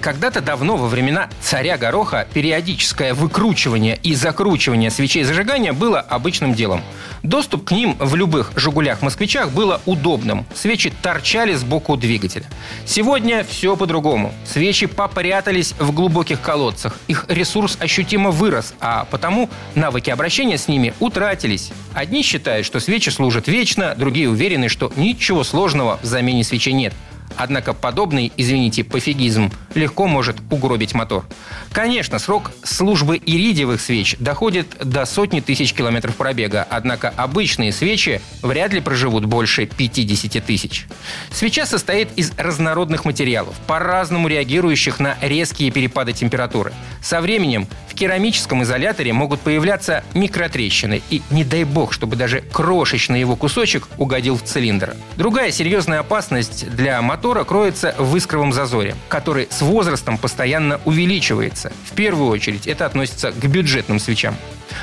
Когда-то давно, во времена царя Гороха, периодическое выкручивание и закручивание свечей зажигания было обычным делом. Доступ к ним в любых «Жигулях-москвичах» было удобным. Свечи торчали сбоку двигателя. Сегодня все по-другому. Свечи попрятались в глубоких колодцах. Их ресурс ощутимо вырос, а потому навыки обращения с ними утратились. Одни считают, что свечи служат вечно, другие уверены, что ничего сложного в замене свечей нет – Однако подобный, извините, пофигизм легко может угробить мотор. Конечно, срок службы иридиевых свеч доходит до сотни тысяч километров пробега, однако обычные свечи вряд ли проживут больше 50 тысяч. Свеча состоит из разнородных материалов, по-разному реагирующих на резкие перепады температуры. Со временем в керамическом изоляторе могут появляться микротрещины, и не дай бог, чтобы даже крошечный его кусочек угодил в цилиндр. Другая серьезная опасность для мотора кроется в искровом зазоре, который с возрастом постоянно увеличивается. В первую очередь это относится к бюджетным свечам.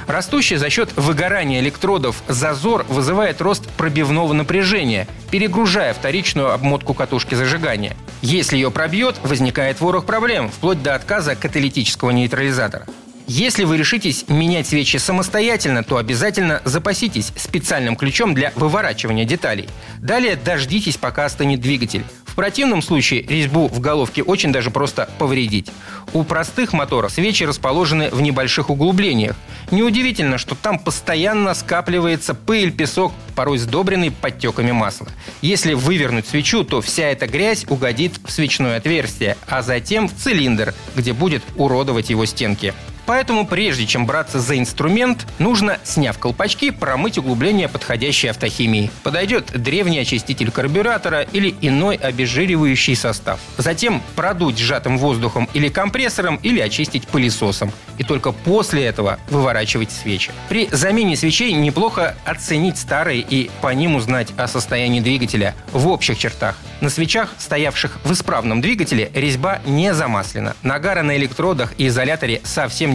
Растущий за счет выгорания электродов зазор вызывает рост пробивного напряжения, перегружая вторичную обмотку катушки зажигания. Если ее пробьет, возникает ворох проблем, вплоть до отказа каталитического нейтрализатора. Если вы решитесь менять свечи самостоятельно, то обязательно запаситесь специальным ключом для выворачивания деталей. Далее дождитесь, пока остынет двигатель. Противном случае резьбу в головке очень даже просто повредить. У простых моторов свечи расположены в небольших углублениях. Неудивительно, что там постоянно скапливается пыль, песок, порой сдобренный подтеками масла. Если вывернуть свечу, то вся эта грязь угодит в свечное отверстие, а затем в цилиндр, где будет уродовать его стенки. Поэтому прежде чем браться за инструмент, нужно, сняв колпачки, промыть углубление подходящей автохимии. Подойдет древний очиститель карбюратора или иной обезжиривающий состав. Затем продуть сжатым воздухом или компрессором, или очистить пылесосом. И только после этого выворачивать свечи. При замене свечей неплохо оценить старые и по ним узнать о состоянии двигателя в общих чертах. На свечах, стоявших в исправном двигателе, резьба не замаслена. Нагара на электродах и изоляторе совсем